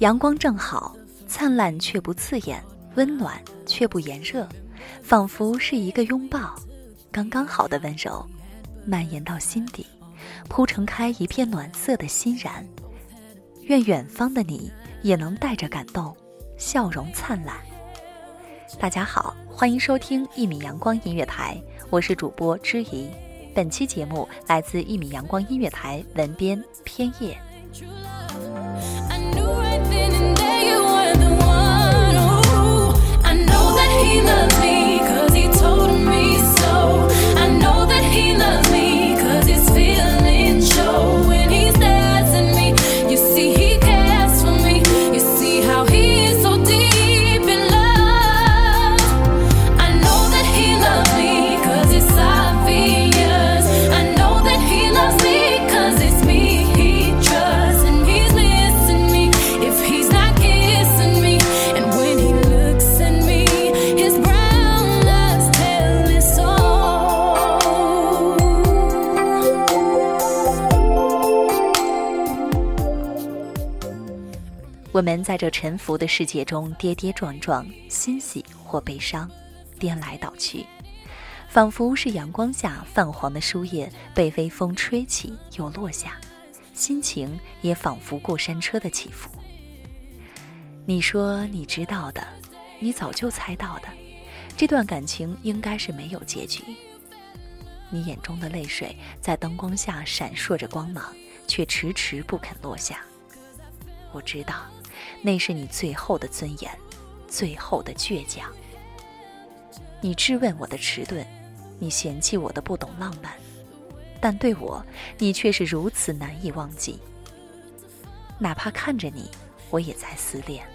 阳光正好，灿烂却不刺眼，温暖却不炎热，仿佛是一个拥抱，刚刚好的温柔，蔓延到心底，铺成开一片暖色的欣然。愿远方的你也能带着感动，笑容灿烂。大家好，欢迎收听一米阳光音乐台，我是主播知怡。本期节目来自一米阳光音乐台文编偏叶。Right then and there you were the one. Ooh, I know that he loves 们在这沉浮的世界中跌跌撞撞，欣喜或悲伤，颠来倒去，仿佛是阳光下泛黄的书叶被微风吹起又落下，心情也仿佛过山车的起伏。你说你知道的，你早就猜到的，这段感情应该是没有结局。你眼中的泪水在灯光下闪烁着光芒，却迟迟不肯落下。我知道，那是你最后的尊严，最后的倔强。你质问我的迟钝，你嫌弃我的不懂浪漫，但对我，你却是如此难以忘记。哪怕看着你，我也在思念。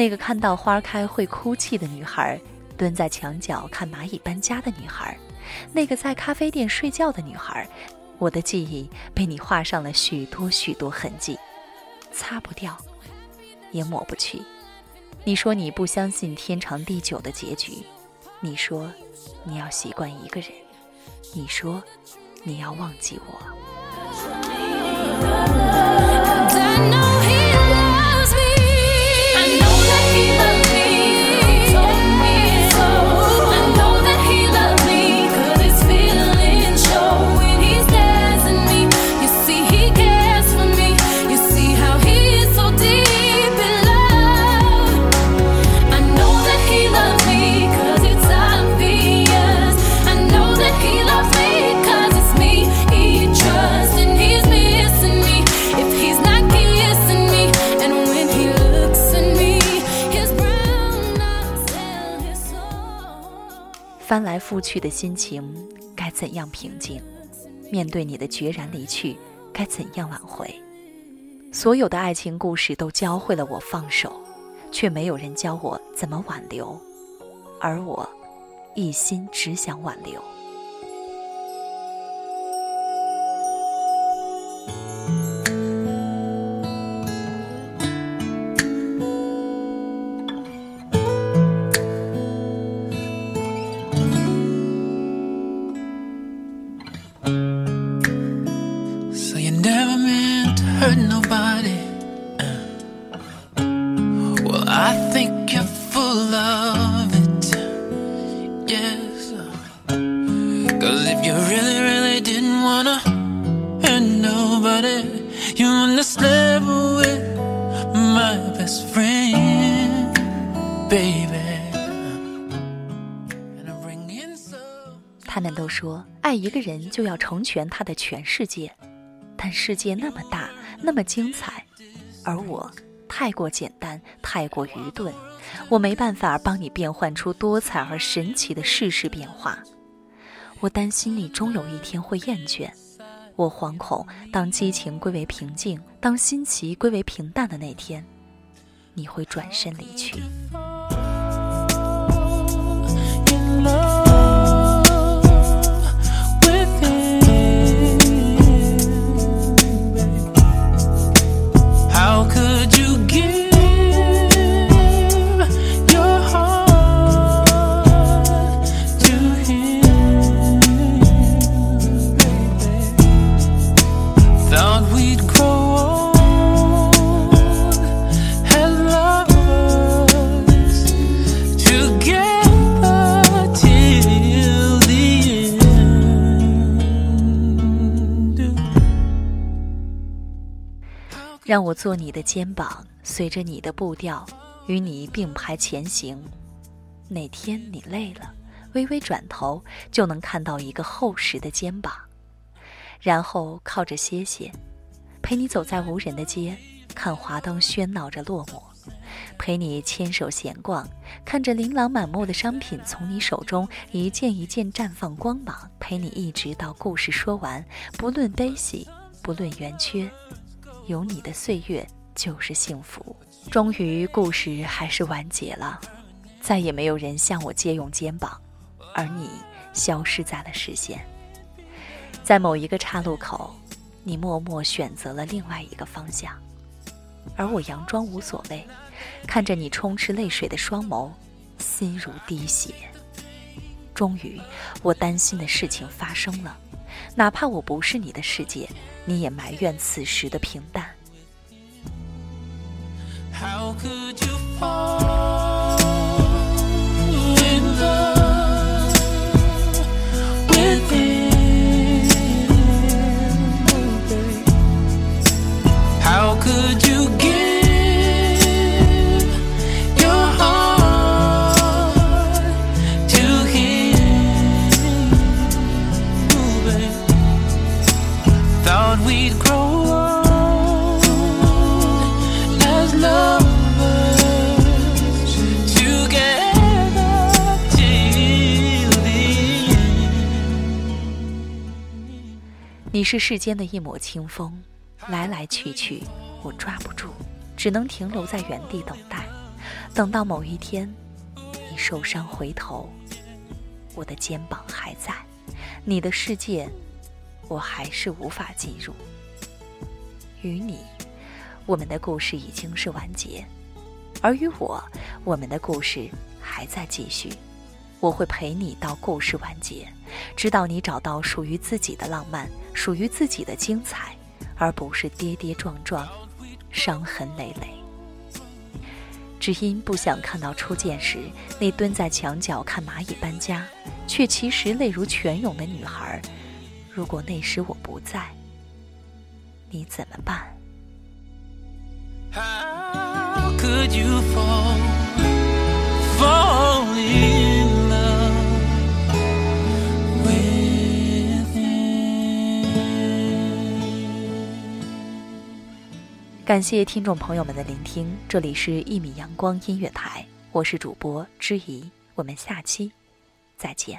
那个看到花开会哭泣的女孩，蹲在墙角看蚂蚁搬家的女孩，那个在咖啡店睡觉的女孩，我的记忆被你画上了许多许多痕迹，擦不掉，也抹不去。你说你不相信天长地久的结局，你说你要习惯一个人，你说你要忘记我。翻来覆去的心情该怎样平静？面对你的决然离去，该怎样挽回？所有的爱情故事都教会了我放手，却没有人教我怎么挽留，而我一心只想挽留。他们都说，爱一个人就要成全他的全世界，但世界那么大，那么精彩，而我太过简单，太过愚钝，我没办法帮你变换出多彩而神奇的世事变化。我担心你终有一天会厌倦，我惶恐当激情归为平静，当新奇归为平淡的那天，你会转身离去。让我做你的肩膀，随着你的步调，与你并排前行。哪天你累了，微微转头，就能看到一个厚实的肩膀，然后靠着歇歇，陪你走在无人的街，看华灯喧闹着落寞，陪你牵手闲逛，看着琳琅满目的商品从你手中一件一件绽放光芒，陪你一直到故事说完，不论悲喜，不论圆缺。有你的岁月就是幸福。终于，故事还是完结了，再也没有人向我借用肩膀，而你消失在了视线。在某一个岔路口，你默默选择了另外一个方向，而我佯装无所谓，看着你充斥泪水的双眸，心如滴血。终于，我担心的事情发生了，哪怕我不是你的世界，你也埋怨此时的平淡。How could you fall we'd grow old as lovers together till the end. 你是世间的一抹清风，来来去去，我抓不住，只能停留在原地等待，等到某一天，你受伤回头，我的肩膀还在，你的世界，我还是无法进入。与你，我们的故事已经是完结，而与我，我们的故事还在继续。我会陪你到故事完结，直到你找到属于自己的浪漫，属于自己的精彩，而不是跌跌撞撞、伤痕累累。只因不想看到初见时那蹲在墙角看蚂蚁搬家，却其实泪如泉涌的女孩。如果那时我不在，你怎么办？How could you fall, fall in love with? 感谢听众朋友们的聆听，这里是一米阳光音乐台，我是主播知怡，我们下期再见。